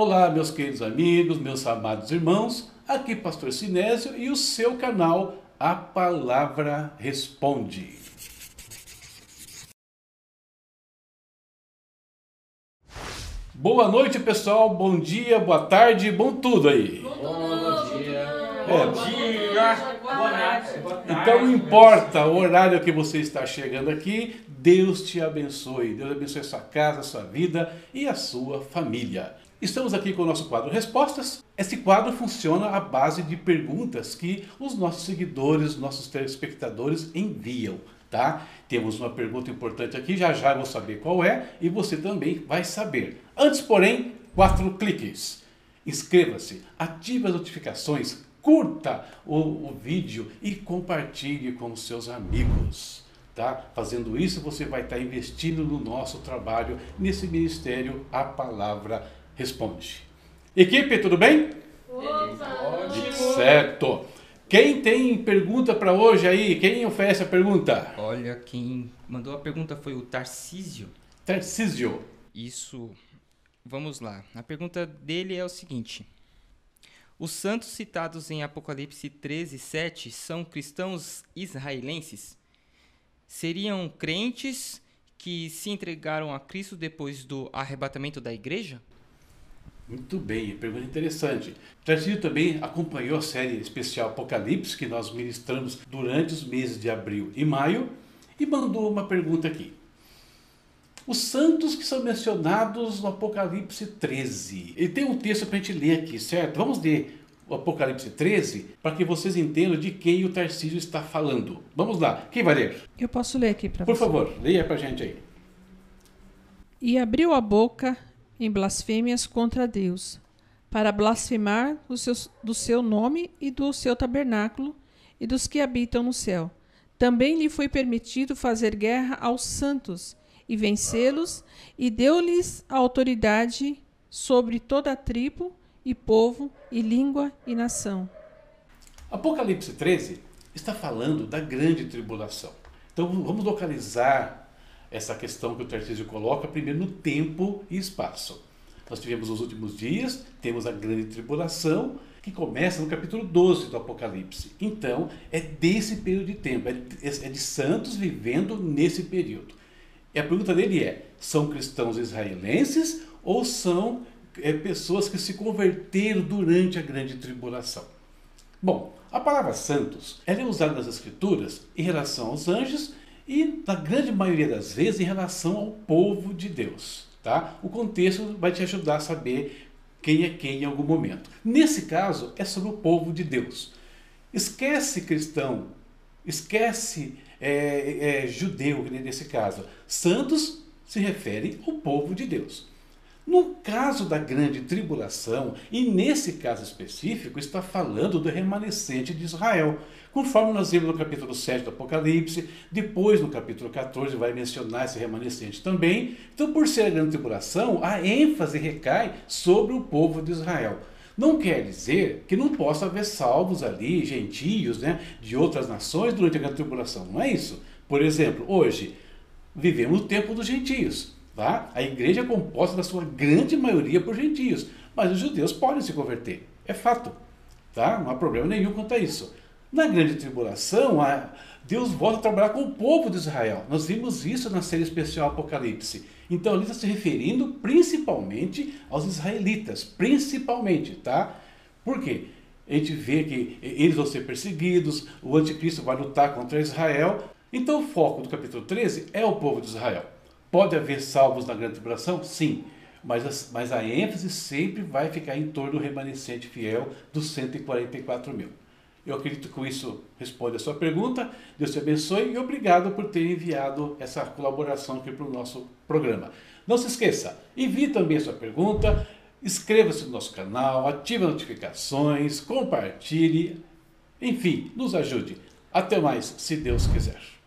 Olá, meus queridos amigos, meus amados irmãos, aqui Pastor Sinésio e o seu canal A Palavra Responde. Boa noite, pessoal. Bom dia, boa tarde, bom tudo aí. Bom, bom dia. É, Bom dia. Boa noite. Boa tarde. Então não importa o horário que você está chegando aqui, Deus te abençoe. Deus abençoe a sua casa, a sua vida e a sua família. Estamos aqui com o nosso quadro Respostas. Esse quadro funciona à base de perguntas que os nossos seguidores, nossos telespectadores enviam, tá? Temos uma pergunta importante aqui, já já eu vou saber qual é e você também vai saber. Antes, porém, quatro cliques. Inscreva-se, ative as notificações, curta o, o vídeo e compartilhe com os seus amigos. Tá? Fazendo isso, você vai estar investindo no nosso trabalho, nesse ministério A Palavra Responde. Equipe, tudo bem? Ótimo. Certo. Quem tem pergunta para hoje aí? Quem oferece a pergunta? Olha, quem mandou a pergunta foi o Tarcísio. Tarcísio. Isso. Vamos lá. A pergunta dele é o seguinte: Os santos citados em Apocalipse 13, 7 são cristãos israelenses? Seriam crentes que se entregaram a Cristo depois do arrebatamento da igreja? Muito bem, pergunta interessante. Tarcísio também acompanhou a série especial Apocalipse que nós ministramos durante os meses de abril e maio e mandou uma pergunta aqui. Os santos que são mencionados no Apocalipse 13. E tem um texto para a gente ler aqui, certo? Vamos ler o Apocalipse 13 para que vocês entendam de quem o Tarcísio está falando. Vamos lá, quem vai ler? Eu posso ler aqui para Por você. favor, leia para a gente aí. E abriu a boca em blasfêmias contra Deus, para blasfemar do seu, do seu nome e do seu tabernáculo e dos que habitam no céu. Também lhe foi permitido fazer guerra aos santos e vencê-los, e deu-lhes autoridade sobre toda a tribo e povo e língua e nação. Apocalipse 13 está falando da grande tribulação. Então vamos localizar essa questão que o Tarcísio coloca primeiro no tempo e espaço. Nós tivemos os últimos dias, temos a grande tribulação, que começa no capítulo 12 do Apocalipse. Então, é desse período de tempo, é de, é de santos vivendo nesse período. E a pergunta dele é: são cristãos israelenses ou são é, pessoas que se converteram durante a grande tribulação? Bom, a palavra santos ela é usada nas escrituras em relação aos anjos e, na grande maioria das vezes, em relação ao povo de Deus. Tá? O contexto vai te ajudar a saber quem é quem em algum momento. Nesse caso, é sobre o povo de Deus. Esquece cristão, esquece é, é, judeu, nesse caso. Santos se refere ao povo de Deus. No caso da grande tribulação, e nesse caso específico, está falando do remanescente de Israel. Conforme nós vimos no capítulo 7 do Apocalipse, depois no capítulo 14 vai mencionar esse remanescente também. Então, por ser a grande tribulação, a ênfase recai sobre o povo de Israel. Não quer dizer que não possa haver salvos ali, gentios, né, de outras nações durante a grande tribulação. Não é isso. Por exemplo, hoje, vivemos o tempo dos gentios. Tá? A igreja é composta da sua grande maioria por gentios, mas os judeus podem se converter. É fato. Tá? Não há problema nenhum quanto a isso. Na grande tribulação, Deus volta a trabalhar com o povo de Israel. Nós vimos isso na série especial Apocalipse. Então ele está se referindo principalmente aos israelitas, principalmente, tá? Por quê? A gente vê que eles vão ser perseguidos, o anticristo vai lutar contra Israel. Então o foco do capítulo 13 é o povo de Israel. Pode haver salvos na grande tribulação? Sim. Mas a, mas a ênfase sempre vai ficar em torno do remanescente fiel dos 144 mil. Eu acredito que com isso responde a sua pergunta. Deus te abençoe e obrigado por ter enviado essa colaboração aqui para o nosso programa. Não se esqueça, envie também a sua pergunta, inscreva-se no nosso canal, ative as notificações, compartilhe, enfim, nos ajude. Até mais, se Deus quiser.